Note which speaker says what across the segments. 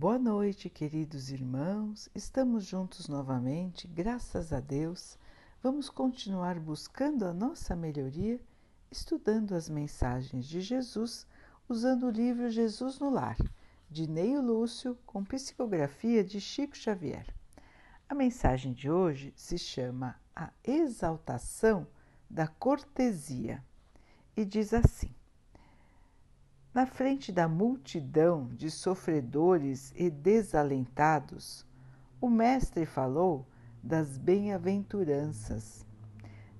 Speaker 1: Boa noite, queridos irmãos. Estamos juntos novamente, graças a Deus. Vamos continuar buscando a nossa melhoria, estudando as mensagens de Jesus, usando o livro Jesus no Lar, de Neio Lúcio, com psicografia de Chico Xavier. A mensagem de hoje se chama A Exaltação da Cortesia e diz assim: Na frente da multidão de sofredores e desalentados, o Mestre falou das bem-aventuranças,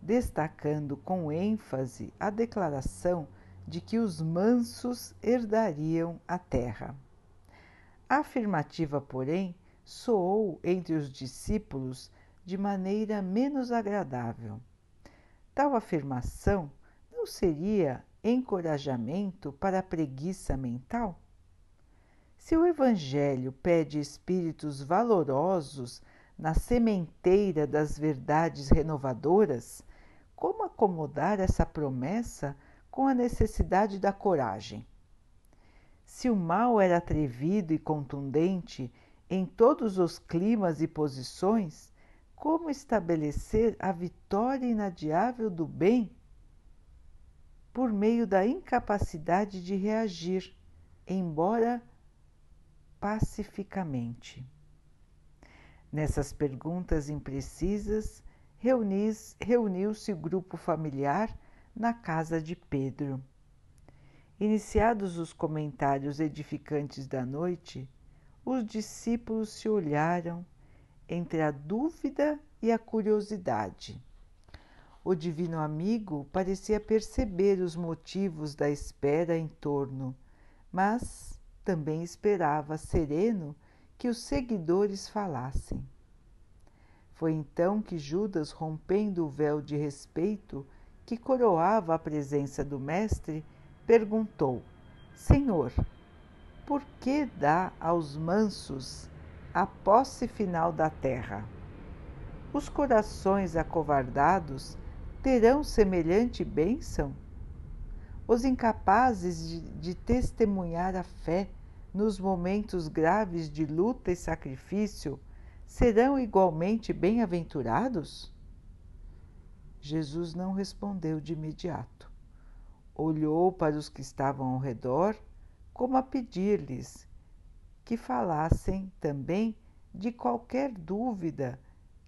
Speaker 1: destacando com ênfase a declaração de que os mansos herdariam a terra. A afirmativa, porém, soou entre os discípulos de maneira menos agradável. Tal afirmação não seria encorajamento para a preguiça mental? Se o Evangelho pede espíritos valorosos na sementeira das verdades renovadoras, como acomodar essa promessa com a necessidade da coragem? Se o mal era atrevido e contundente em todos os climas e posições, como estabelecer a vitória inadiável do bem por meio da incapacidade de reagir, embora pacificamente. Nessas perguntas imprecisas, reuniu-se o grupo familiar na casa de Pedro. Iniciados os comentários edificantes da noite, os discípulos se olharam entre a dúvida e a curiosidade. O divino amigo parecia perceber os motivos da espera em torno, mas também esperava sereno que os seguidores falassem. Foi então que Judas, rompendo o véu de respeito que coroava a presença do Mestre, perguntou: Senhor, por que dá aos mansos a posse final da terra? Os corações acovardados terão semelhante bênção? Os incapazes de, de testemunhar a fé nos momentos graves de luta e sacrifício serão igualmente bem-aventurados? Jesus não respondeu de imediato. Olhou para os que estavam ao redor, como a pedir-lhes que falassem também de qualquer dúvida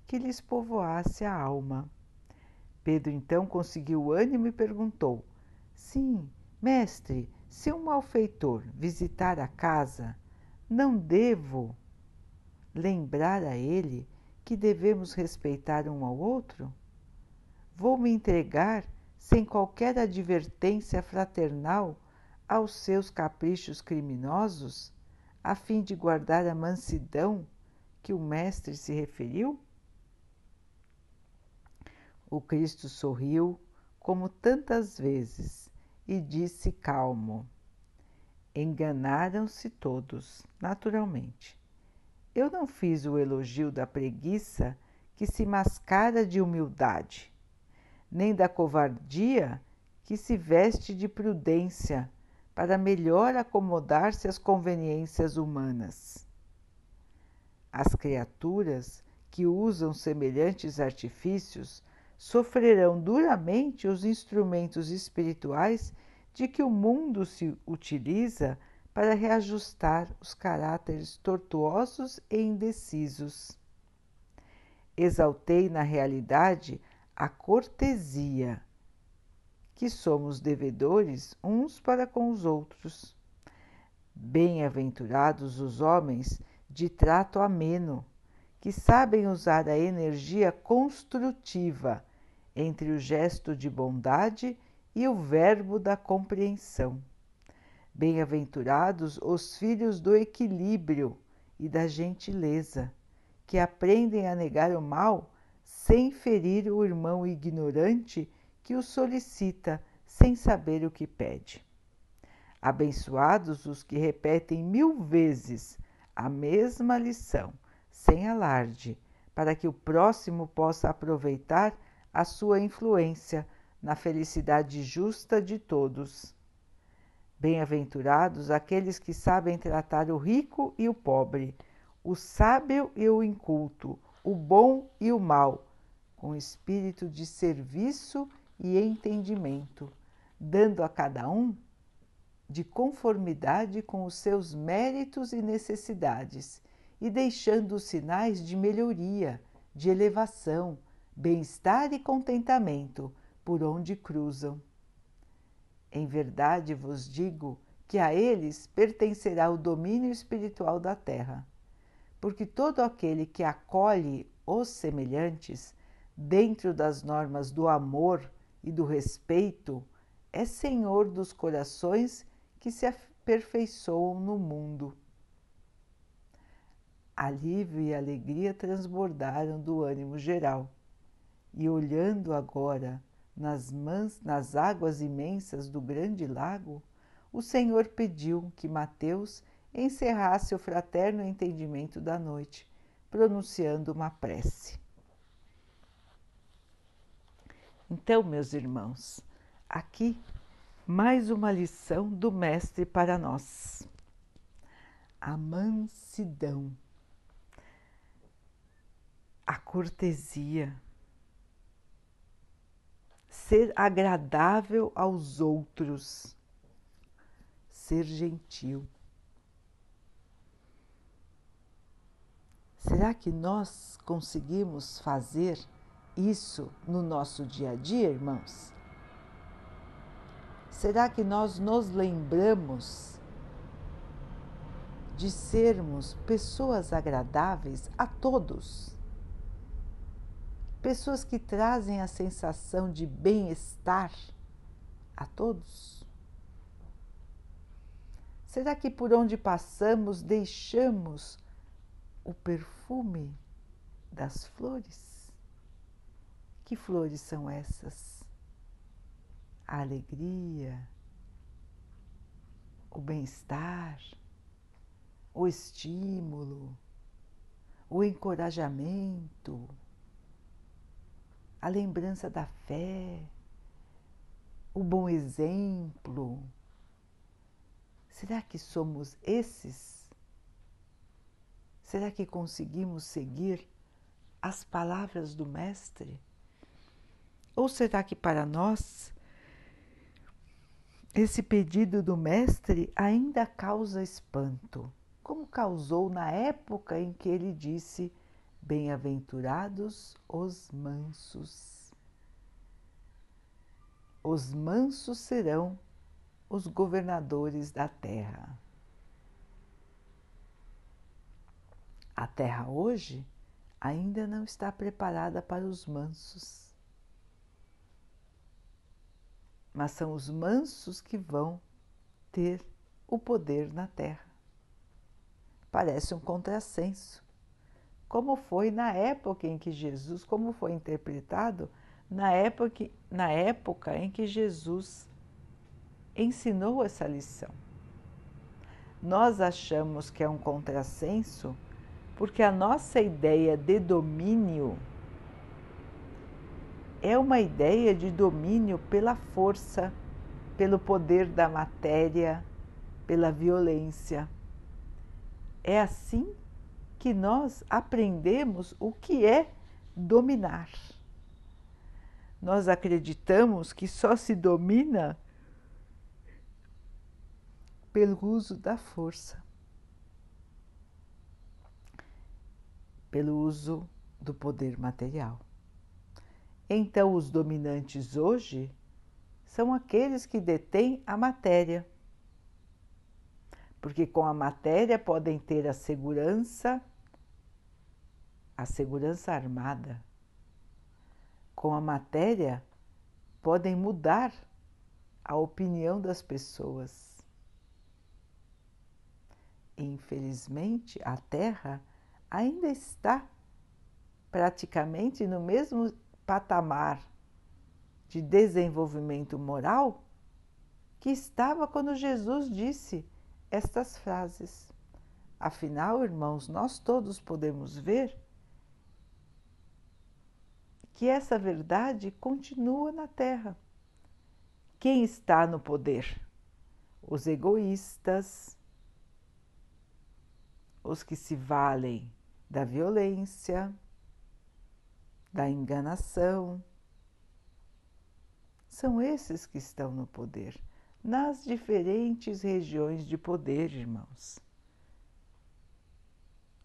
Speaker 1: que lhes povoasse a alma. Pedro então conseguiu ânimo e perguntou: Sim, mestre, se um malfeitor visitar a casa, não devo lembrar a ele que devemos respeitar um ao outro? Vou me entregar sem qualquer advertência fraternal aos seus caprichos criminosos, a fim de guardar a mansidão que o Mestre se referiu? O Cristo sorriu, como tantas vezes, e disse calmo: Enganaram-se todos, naturalmente. Eu não fiz o elogio da preguiça que se mascara de humildade, nem da covardia que se veste de prudência para melhor acomodar-se às conveniências humanas. As criaturas que usam semelhantes artifícios sofrerão duramente os instrumentos espirituais de que o mundo se utiliza para reajustar os caráteres tortuosos e indecisos. Exaltei na realidade a cortesia, que somos devedores uns para com os outros. Bem-aventurados os homens de trato ameno, que sabem usar a energia construtiva entre o gesto de bondade e o verbo da compreensão. Bem-aventurados os filhos do equilíbrio e da gentileza, que aprendem a negar o mal sem ferir o irmão ignorante que o solicita sem saber o que pede. Abençoados os que repetem mil vezes a mesma lição, sem alarde, para que o próximo possa aproveitar a sua influência na felicidade justa de todos. Bem-aventurados aqueles que sabem tratar o rico e o pobre, o sábio e o inculto, o bom e o mal, com espírito de serviço e entendimento, dando a cada um de conformidade com os seus méritos e necessidades e deixando sinais de melhoria, de elevação, bem-estar e contentamento por onde cruzam. Em verdade vos digo que a eles pertencerá o domínio espiritual da terra, porque todo aquele que acolhe os semelhantes dentro das normas do amor e do respeito é senhor dos corações que se aperfeiçoam no mundo. Alívio e alegria transbordaram do ânimo geral, e olhando agora nas, mans, nas águas imensas do grande lago, o Senhor pediu que Mateus encerrasse o fraterno entendimento da noite, pronunciando uma prece. Então, meus irmãos, aqui mais uma lição do Mestre para nós. A mansidão, a cortesia, ser agradável aos outros, ser gentil. Será que nós conseguimos fazer isso no nosso dia a dia, irmãos? Será que nós nos lembramos de sermos pessoas agradáveis a todos? Pessoas que trazem a sensação de bem-estar a todos? Será que por onde passamos deixamos o perfume das flores? Que flores são essas? A alegria, o bem-estar, o estímulo, o encorajamento a lembrança da fé, o bom exemplo. Será que somos esses? Será que conseguimos seguir as palavras do Mestre? Ou será que para nós esse pedido do Mestre ainda causa espanto, como causou na época em que ele disse Bem-aventurados os mansos. Os mansos serão os governadores da terra. A terra hoje ainda não está preparada para os mansos. Mas são os mansos que vão ter o poder na terra. Parece um contrassenso como foi na época em que Jesus, como foi interpretado na época, na época em que Jesus ensinou essa lição. Nós achamos que é um contrassenso porque a nossa ideia de domínio é uma ideia de domínio pela força, pelo poder da matéria, pela violência. É assim que nós aprendemos o que é dominar. Nós acreditamos que só se domina pelo uso da força, pelo uso do poder material. Então, os dominantes hoje são aqueles que detêm a matéria, porque com a matéria podem ter a segurança a segurança armada. Com a matéria, podem mudar a opinião das pessoas. Infelizmente, a Terra ainda está praticamente no mesmo patamar de desenvolvimento moral que estava quando Jesus disse estas frases. Afinal, irmãos, nós todos podemos ver que essa verdade continua na Terra. Quem está no poder? os egoístas, os que se valem da violência, da enganação. São esses que estão no poder, nas diferentes regiões de poder, irmãos.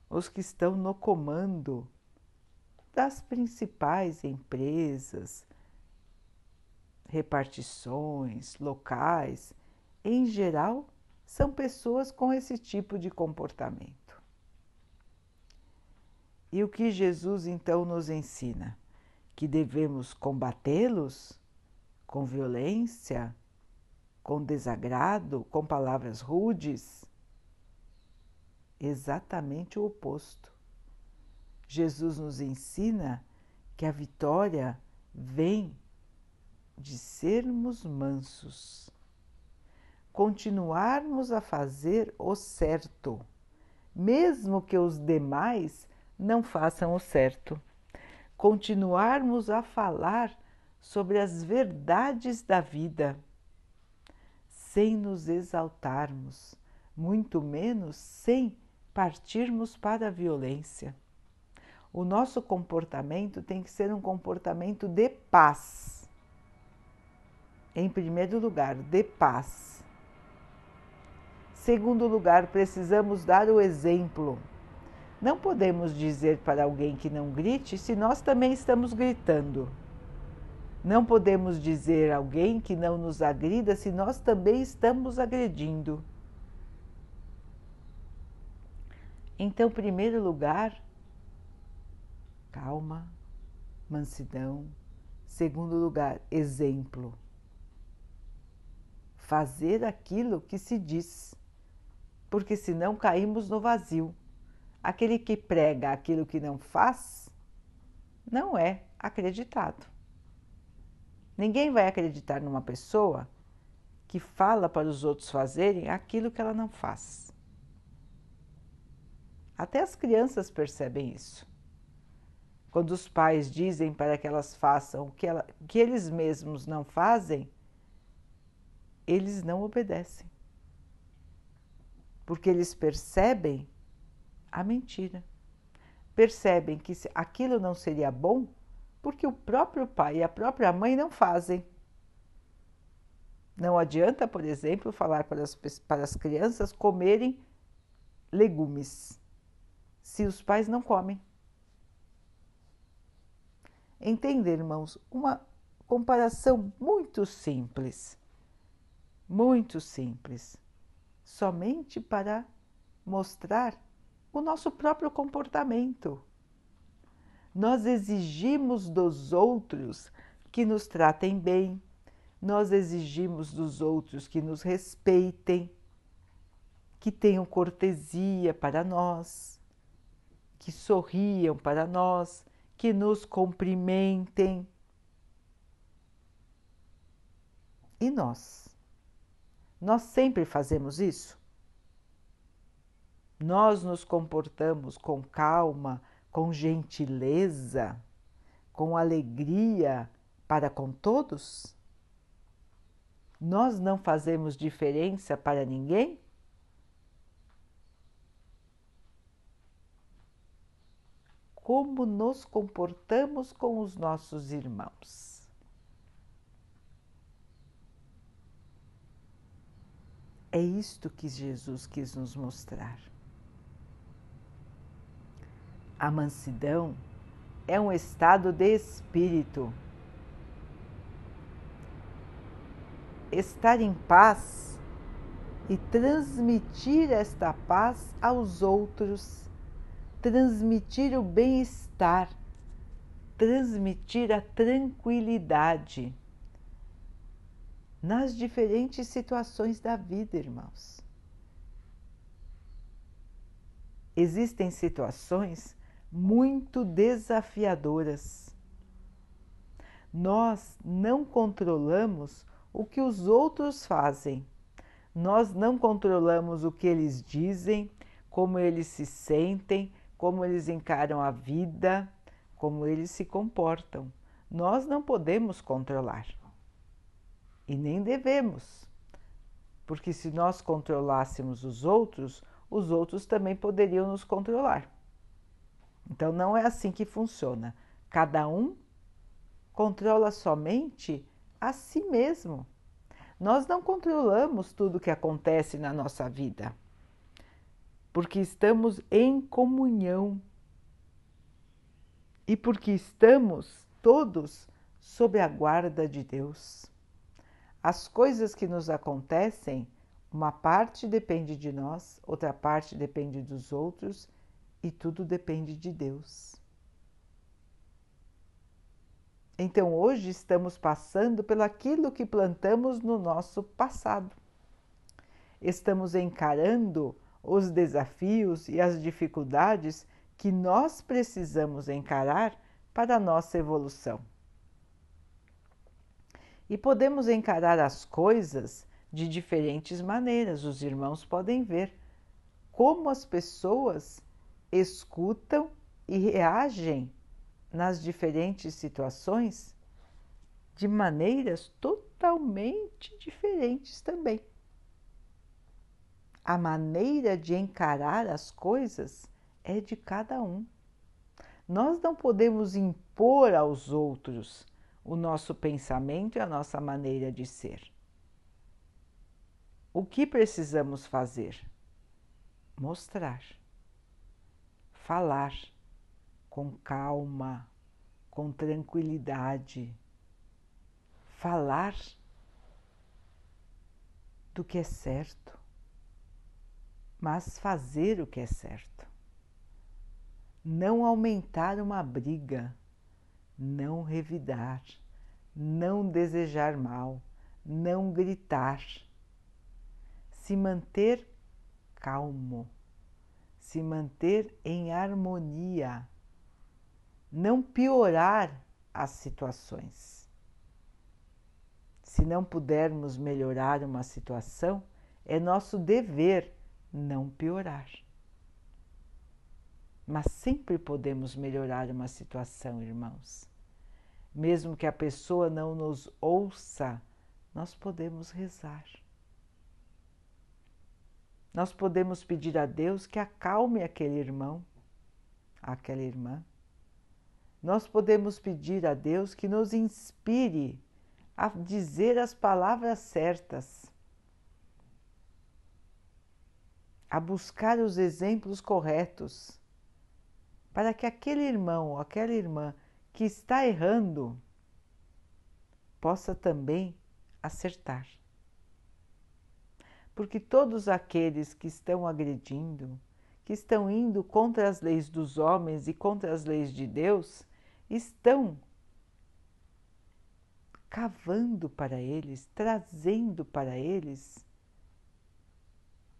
Speaker 1: Os que estão no comando das principais empresas, repartições, locais, em geral, são pessoas com esse tipo de comportamento. E o que Jesus então nos ensina? Que devemos combatê-los com violência, com desagrado, com palavras rudes? Exatamente o oposto. Jesus nos ensina que a vitória vem de sermos mansos, continuarmos a fazer o certo, mesmo que os demais não façam o certo. Continuarmos a falar sobre as verdades da vida, sem nos exaltarmos, muito menos sem partirmos para a violência. O nosso comportamento tem que ser um comportamento de paz. Em primeiro lugar, de paz. Segundo lugar, precisamos dar o exemplo não podemos dizer para alguém que não grite se nós também estamos gritando. Não podemos dizer a alguém que não nos agrida se nós também estamos agredindo. Então, primeiro lugar, calma, mansidão. Segundo lugar, exemplo. Fazer aquilo que se diz, porque senão caímos no vazio. Aquele que prega aquilo que não faz não é acreditado. Ninguém vai acreditar numa pessoa que fala para os outros fazerem aquilo que ela não faz. Até as crianças percebem isso. Quando os pais dizem para que elas façam o que, ela, que eles mesmos não fazem, eles não obedecem. Porque eles percebem a mentira. Percebem que aquilo não seria bom porque o próprio pai e a própria mãe não fazem. Não adianta, por exemplo, falar para as, para as crianças comerem legumes se os pais não comem. Entender, irmãos, uma comparação muito simples, muito simples, somente para mostrar o nosso próprio comportamento. Nós exigimos dos outros que nos tratem bem, nós exigimos dos outros que nos respeitem, que tenham cortesia para nós, que sorriam para nós, que nos cumprimentem. E nós? Nós sempre fazemos isso? nós nos comportamos com calma, com gentileza, com alegria para com todos? Nós não fazemos diferença para ninguém? Como nos comportamos com os nossos irmãos? É isto que Jesus quis nos mostrar. A mansidão é um estado de espírito. Estar em paz e transmitir esta paz aos outros, transmitir o bem-estar, transmitir a tranquilidade nas diferentes situações da vida, irmãos. Existem situações muito desafiadoras. Nós não controlamos o que os outros fazem, nós não controlamos o que eles dizem, como eles se sentem, como eles encaram a vida, como eles se comportam. Nós não podemos controlar e nem devemos. Porque se nós controlássemos os outros, os outros também poderiam nos controlar. Então não é assim que funciona. Cada um controla somente a si mesmo. Nós não controlamos tudo o que acontece na nossa vida, porque estamos em comunhão e porque estamos todos sob a guarda de Deus. As coisas que nos acontecem, uma parte depende de nós, outra parte depende dos outros e tudo depende de Deus. Então hoje estamos passando pelo aquilo que plantamos no nosso passado. Estamos encarando os desafios e as dificuldades que nós precisamos encarar para a nossa evolução. E podemos encarar as coisas de diferentes maneiras. Os irmãos podem ver como as pessoas escutam e reagem nas diferentes situações de maneiras totalmente diferentes também. A maneira de encarar as coisas é de cada um. Nós não podemos impor aos outros o nosso pensamento e a nossa maneira de ser. O que precisamos fazer? Mostrar, falar com calma, com tranquilidade, falar do que é certo, mas fazer o que é certo. Não aumentar uma briga, não revidar, não desejar mal, não gritar, se manter calmo, se manter em harmonia. Não piorar as situações. Se não pudermos melhorar uma situação, é nosso dever não piorar. Mas sempre podemos melhorar uma situação, irmãos. Mesmo que a pessoa não nos ouça, nós podemos rezar. Nós podemos pedir a Deus que acalme aquele irmão, aquela irmã nós podemos pedir a Deus que nos inspire a dizer as palavras certas, a buscar os exemplos corretos, para que aquele irmão ou aquela irmã que está errando possa também acertar. Porque todos aqueles que estão agredindo, que estão indo contra as leis dos homens e contra as leis de Deus, estão cavando para eles, trazendo para eles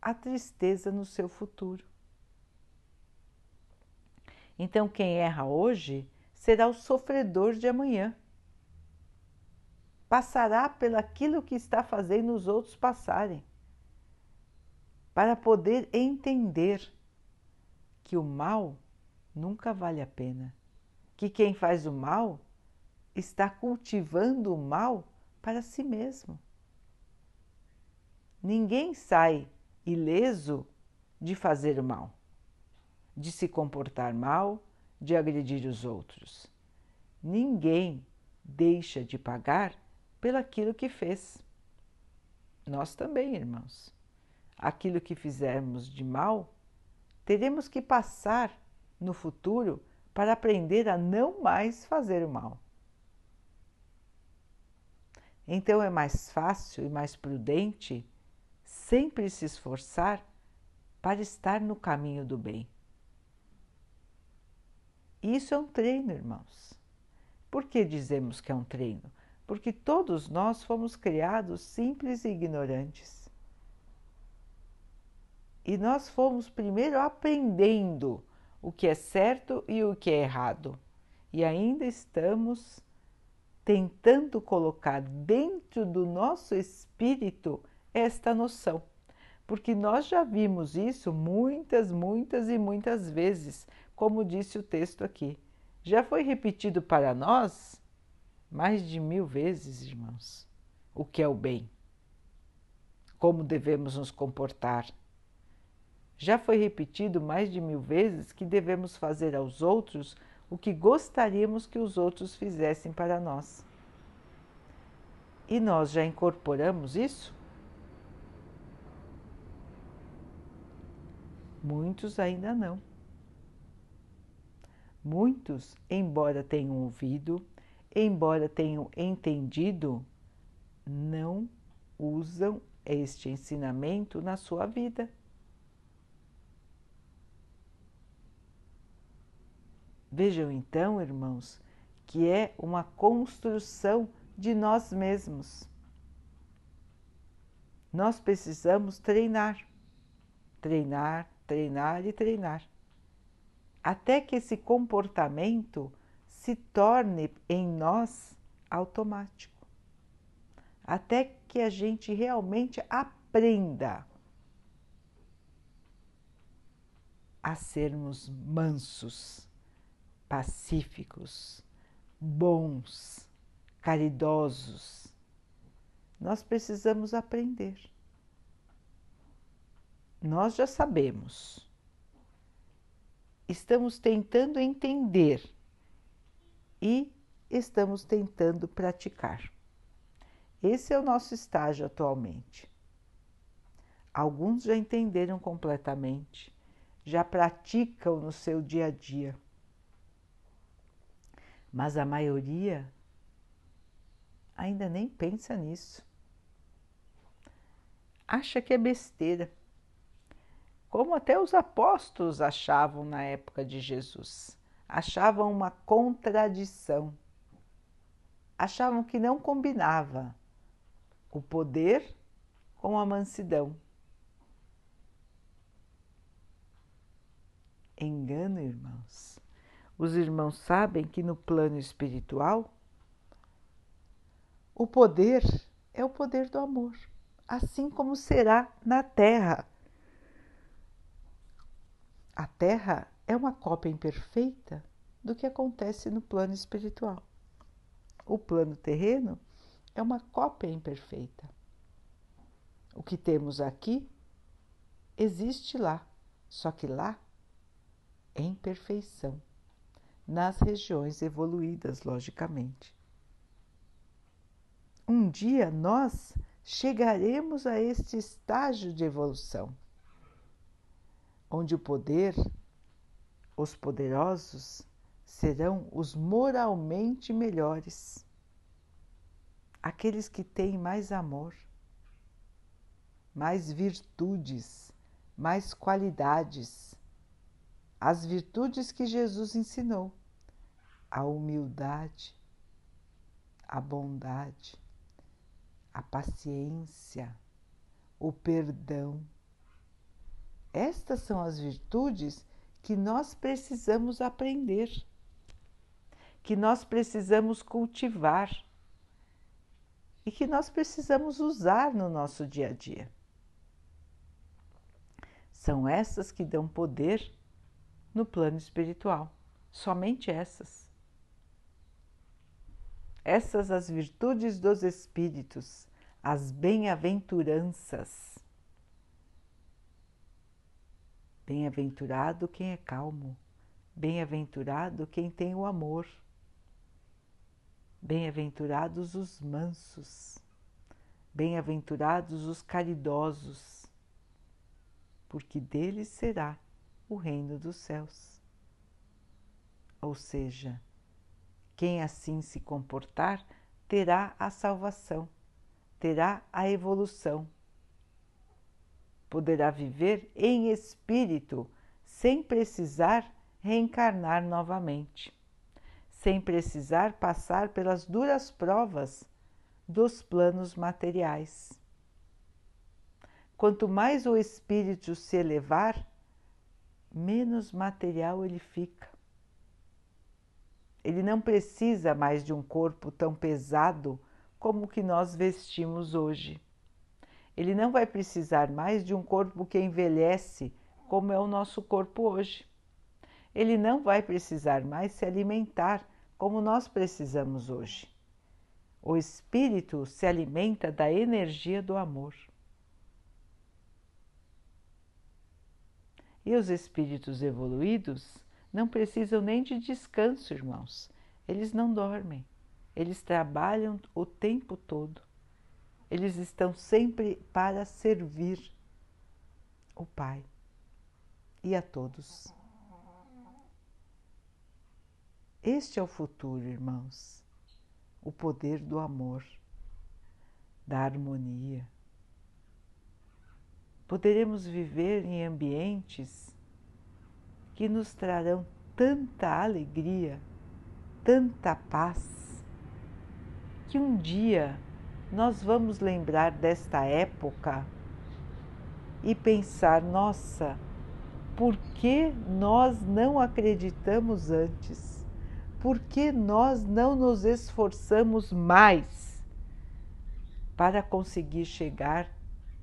Speaker 1: a tristeza no seu futuro. Então, quem erra hoje será o sofredor de amanhã. Passará pelaquilo que está fazendo os outros passarem, para poder entender que o mal nunca vale a pena que quem faz o mal está cultivando o mal para si mesmo. Ninguém sai ileso de fazer mal, de se comportar mal, de agredir os outros. Ninguém deixa de pagar pelaquilo que fez. Nós também, irmãos. Aquilo que fizermos de mal, teremos que passar no futuro para aprender a não mais fazer o mal. Então é mais fácil e mais prudente sempre se esforçar para estar no caminho do bem. Isso é um treino, irmãos. Por que dizemos que é um treino? Porque todos nós fomos criados simples e ignorantes. E nós fomos primeiro aprendendo o que é certo e o que é errado. E ainda estamos tentando colocar dentro do nosso espírito esta noção, porque nós já vimos isso muitas, muitas e muitas vezes, como disse o texto aqui. Já foi repetido para nós mais de mil vezes, irmãos, o que é o bem. como devemos nos comportar. Já foi repetido mais de mil vezes que devemos fazer aos outros o que gostaríamos que os outros fizessem para nós. E nós já incorporamos isso? Muitos ainda não. Muitos, embora tenham ouvido, embora tenham entendido, não usam este ensinamento na sua vida. Vejam então, irmãos, que é uma construção de nós mesmos. Nós precisamos treinar, treinar, treinar e treinar, até que esse comportamento se torne em nós automático, até que a gente realmente aprenda a sermos mansos pacíficos, bons, caridosos. Nós precisamos aprender. Nós já sabemos. Estamos tentando entender e estamos tentando praticar. Esse é o nosso estágio atualmente. Alguns já entenderam completamente, já praticam no seu dia a dia mas a maioria ainda nem pensa nisso. Acha que é besteira. Como até os apóstolos achavam na época de Jesus. Achavam uma contradição. Achavam que não combinava o poder com a mansidão. Engano, irmãos. Os irmãos sabem que no plano espiritual, o poder é o poder do amor, assim como será na Terra. A Terra é uma cópia imperfeita do que acontece no plano espiritual. O plano terreno é uma cópia imperfeita. O que temos aqui existe lá, só que lá é imperfeição nas regiões evoluídas, logicamente. Um dia nós chegaremos a este estágio de evolução, onde o poder, os poderosos, serão os moralmente melhores, aqueles que têm mais amor, mais virtudes, mais qualidades. As virtudes que Jesus ensinou: a humildade, a bondade, a paciência, o perdão. Estas são as virtudes que nós precisamos aprender, que nós precisamos cultivar e que nós precisamos usar no nosso dia a dia. São essas que dão poder no plano espiritual. Somente essas. Essas as virtudes dos espíritos, as bem-aventuranças. Bem-aventurado quem é calmo, bem-aventurado quem tem o amor. Bem-aventurados os mansos, bem-aventurados os caridosos, porque deles será o reino dos céus. Ou seja, quem assim se comportar terá a salvação, terá a evolução. Poderá viver em espírito sem precisar reencarnar novamente, sem precisar passar pelas duras provas dos planos materiais. Quanto mais o espírito se elevar, menos material ele fica. Ele não precisa mais de um corpo tão pesado como o que nós vestimos hoje. Ele não vai precisar mais de um corpo que envelhece, como é o nosso corpo hoje. Ele não vai precisar mais se alimentar, como nós precisamos hoje. O espírito se alimenta da energia do amor. E os espíritos evoluídos não precisam nem de descanso, irmãos. Eles não dormem, eles trabalham o tempo todo. Eles estão sempre para servir o Pai e a todos. Este é o futuro, irmãos. O poder do amor, da harmonia. Poderemos viver em ambientes que nos trarão tanta alegria, tanta paz que um dia nós vamos lembrar desta época e pensar: nossa, por que nós não acreditamos antes? Por que nós não nos esforçamos mais para conseguir chegar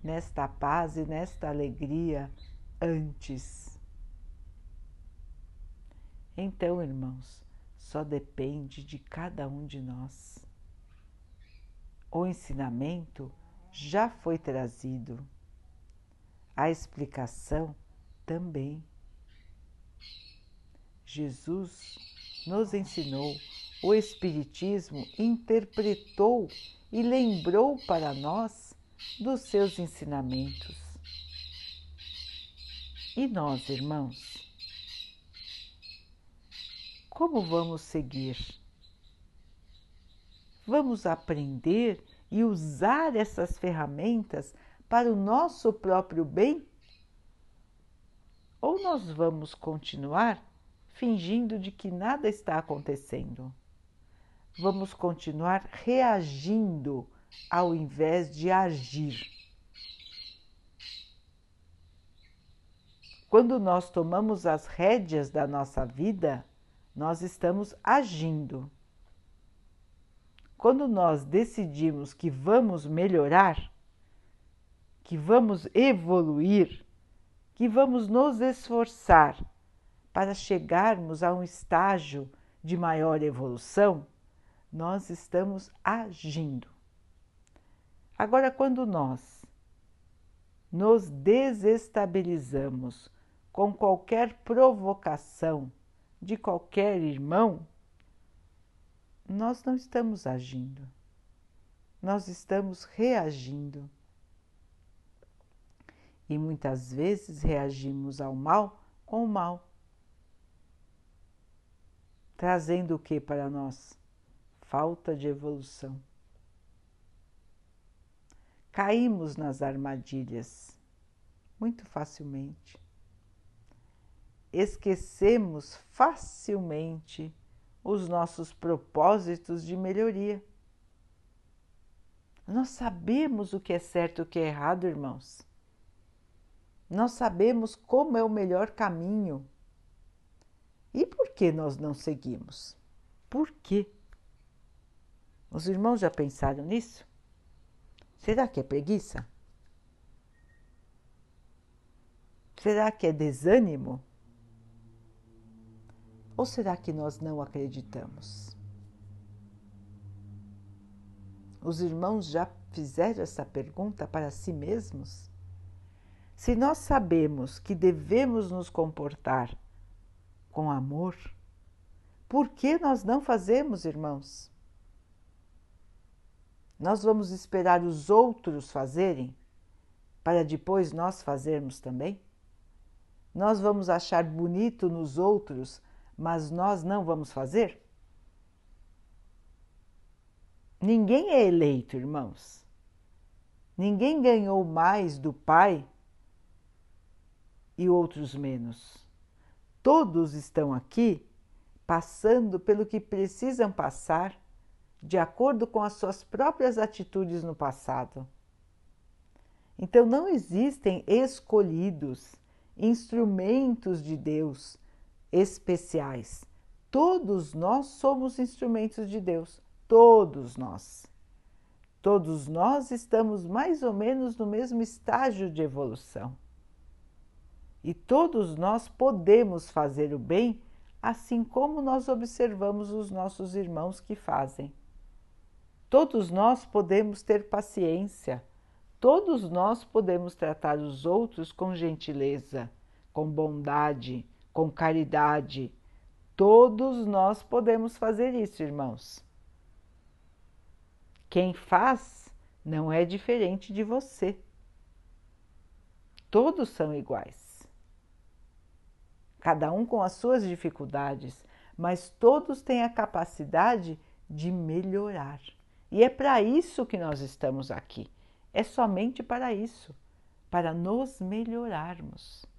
Speaker 1: nesta paz e nesta alegria antes? Então, irmãos, só depende de cada um de nós o ensinamento já foi trazido, a explicação também. Jesus nos ensinou, o Espiritismo interpretou e lembrou para nós dos seus ensinamentos. E nós, irmãos, como vamos seguir? Vamos aprender e usar essas ferramentas para o nosso próprio bem? Ou nós vamos continuar fingindo de que nada está acontecendo? Vamos continuar reagindo ao invés de agir. Quando nós tomamos as rédeas da nossa vida, nós estamos agindo. Quando nós decidimos que vamos melhorar, que vamos evoluir, que vamos nos esforçar para chegarmos a um estágio de maior evolução, nós estamos agindo. Agora, quando nós nos desestabilizamos com qualquer provocação de qualquer irmão, nós não estamos agindo, nós estamos reagindo. E muitas vezes reagimos ao mal com o mal, trazendo o que para nós? Falta de evolução. Caímos nas armadilhas muito facilmente. Esquecemos facilmente os nossos propósitos de melhoria. Nós sabemos o que é certo e o que é errado, irmãos. Nós sabemos como é o melhor caminho. E por que nós não seguimos? Por quê? Os irmãos já pensaram nisso? Será que é preguiça? Será que é desânimo? Ou será que nós não acreditamos? Os irmãos já fizeram essa pergunta para si mesmos? Se nós sabemos que devemos nos comportar com amor, por que nós não fazemos, irmãos? Nós vamos esperar os outros fazerem para depois nós fazermos também? Nós vamos achar bonito nos outros mas nós não vamos fazer? Ninguém é eleito, irmãos. Ninguém ganhou mais do Pai e outros menos. Todos estão aqui passando pelo que precisam passar de acordo com as suas próprias atitudes no passado. Então não existem escolhidos, instrumentos de Deus especiais. Todos nós somos instrumentos de Deus, todos nós. Todos nós estamos mais ou menos no mesmo estágio de evolução. E todos nós podemos fazer o bem, assim como nós observamos os nossos irmãos que fazem. Todos nós podemos ter paciência, todos nós podemos tratar os outros com gentileza com bondade, com caridade. Todos nós podemos fazer isso, irmãos. Quem faz não é diferente de você. Todos são iguais. Cada um com as suas dificuldades, mas todos têm a capacidade de melhorar. E é para isso que nós estamos aqui. É somente para isso, para nos melhorarmos.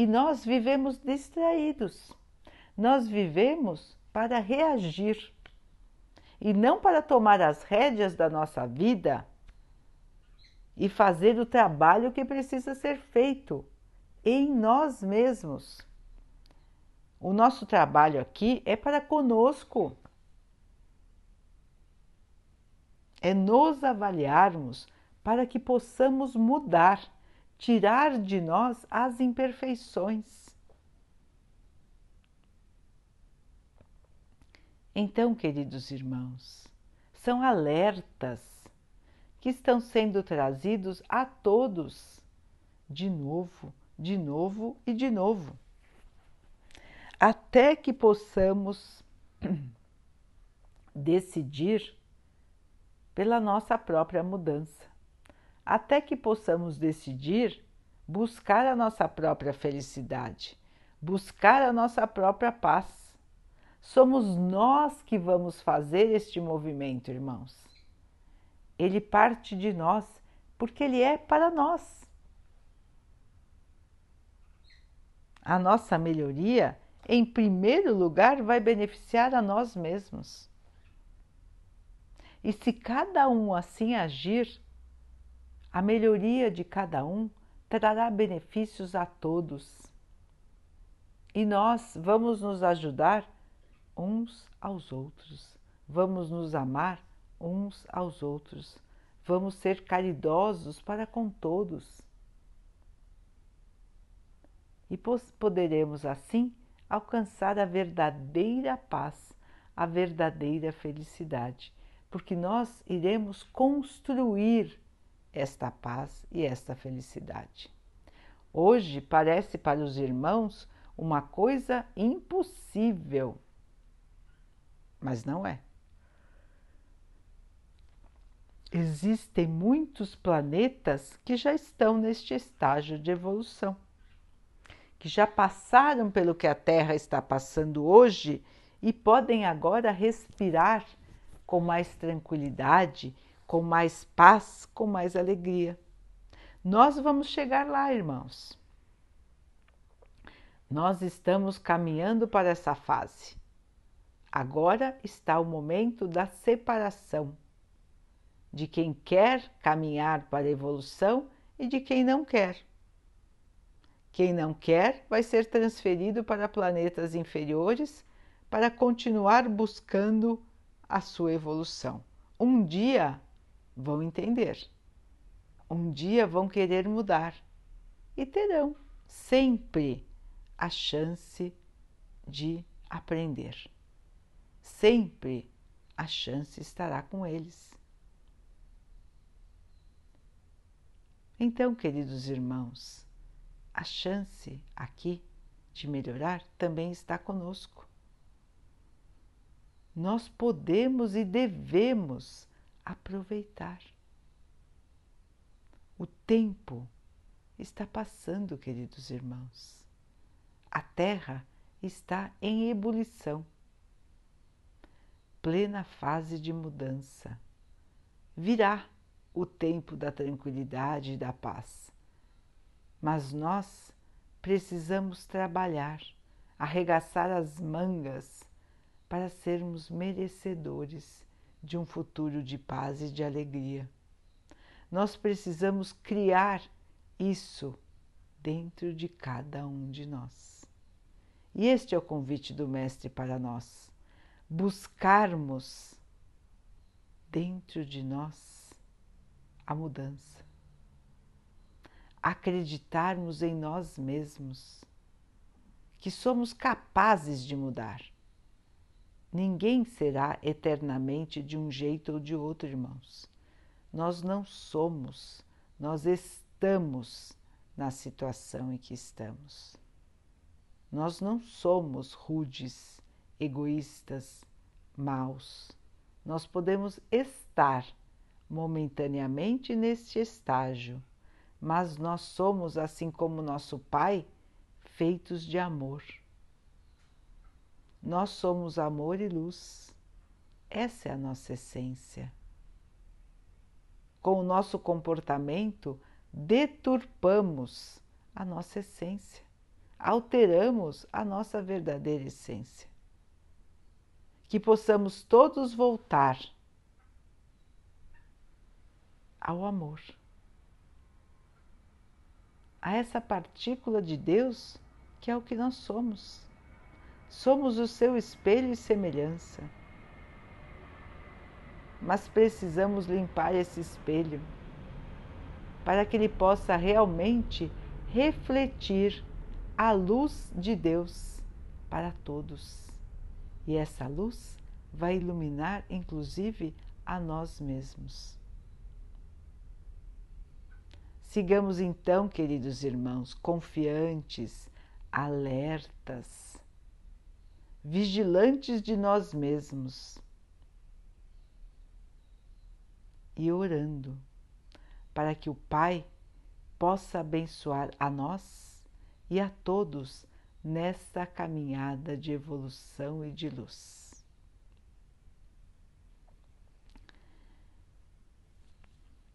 Speaker 1: E nós vivemos distraídos. Nós vivemos para reagir e não para tomar as rédeas da nossa vida e fazer o trabalho que precisa ser feito em nós mesmos. O nosso trabalho aqui é para conosco. É nos avaliarmos para que possamos mudar tirar de nós as imperfeições. Então, queridos irmãos, são alertas que estão sendo trazidos a todos, de novo, de novo e de novo, até que possamos decidir pela nossa própria mudança até que possamos decidir buscar a nossa própria felicidade, buscar a nossa própria paz. Somos nós que vamos fazer este movimento, irmãos. Ele parte de nós porque ele é para nós. A nossa melhoria, em primeiro lugar, vai beneficiar a nós mesmos. E se cada um assim agir, a melhoria de cada um trará benefícios a todos. E nós vamos nos ajudar uns aos outros, vamos nos amar uns aos outros, vamos ser caridosos para com todos. E poderemos assim alcançar a verdadeira paz, a verdadeira felicidade, porque nós iremos construir esta paz e esta felicidade. Hoje parece para os irmãos uma coisa impossível, mas não é. Existem muitos planetas que já estão neste estágio de evolução, que já passaram pelo que a Terra está passando hoje e podem agora respirar com mais tranquilidade com mais paz, com mais alegria. Nós vamos chegar lá, irmãos. Nós estamos caminhando para essa fase. Agora está o momento da separação de quem quer caminhar para a evolução e de quem não quer. Quem não quer vai ser transferido para planetas inferiores para continuar buscando a sua evolução. Um dia vão entender. Um dia vão querer mudar e terão sempre a chance de aprender. Sempre a chance estará com eles. Então, queridos irmãos, a chance aqui de melhorar também está conosco. Nós podemos e devemos aproveitar. O tempo está passando, queridos irmãos. A Terra está em ebulição, plena fase de mudança. Virá o tempo da tranquilidade e da paz. Mas nós precisamos trabalhar, arregaçar as mangas para sermos merecedores de um futuro de paz e de alegria. Nós precisamos criar isso dentro de cada um de nós. E este é o convite do Mestre para nós: buscarmos dentro de nós a mudança, acreditarmos em nós mesmos, que somos capazes de mudar Ninguém será eternamente de um jeito ou de outro, irmãos. Nós não somos, nós estamos na situação em que estamos. Nós não somos rudes, egoístas, maus. Nós podemos estar momentaneamente neste estágio, mas nós somos, assim como nosso Pai, feitos de amor. Nós somos amor e luz. Essa é a nossa essência. Com o nosso comportamento, deturpamos a nossa essência, alteramos a nossa verdadeira essência. Que possamos todos voltar ao amor, a essa partícula de Deus que é o que nós somos. Somos o seu espelho e semelhança. Mas precisamos limpar esse espelho para que ele possa realmente refletir a luz de Deus para todos. E essa luz vai iluminar inclusive a nós mesmos. Sigamos então, queridos irmãos, confiantes, alertas, vigilantes de nós mesmos e orando para que o Pai possa abençoar a nós e a todos nesta caminhada de evolução e de luz.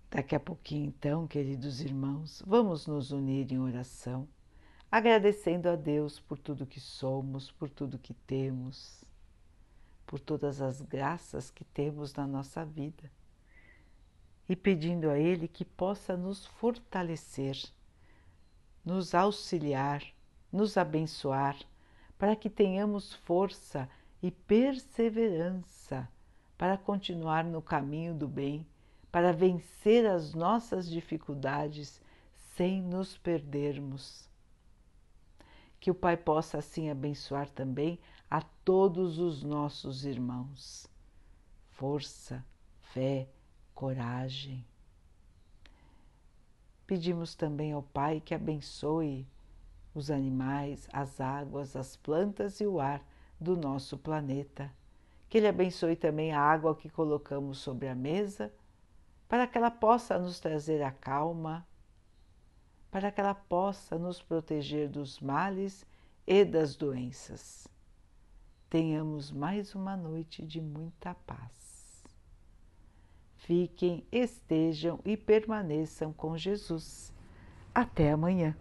Speaker 1: Daqui a pouquinho, então, queridos irmãos, vamos nos unir em oração, agradecendo a Deus por tudo que somos, por tudo que temos, por todas as graças que temos na nossa vida e pedindo a Ele que possa nos fortalecer, nos auxiliar, nos abençoar, para que tenhamos força e perseverança para continuar no caminho do bem para vencer as nossas dificuldades sem nos perdermos. Que o Pai possa assim abençoar também a todos os nossos irmãos. Força, fé, coragem. Pedimos também ao Pai que abençoe os animais, as águas, as plantas e o ar do nosso planeta. Que Ele abençoe também a água que colocamos sobre a mesa para que ela possa nos trazer a calma, para que ela possa nos proteger dos males e das doenças. Tenhamos mais uma noite de muita paz. Fiquem, estejam e permaneçam com Jesus. Até amanhã.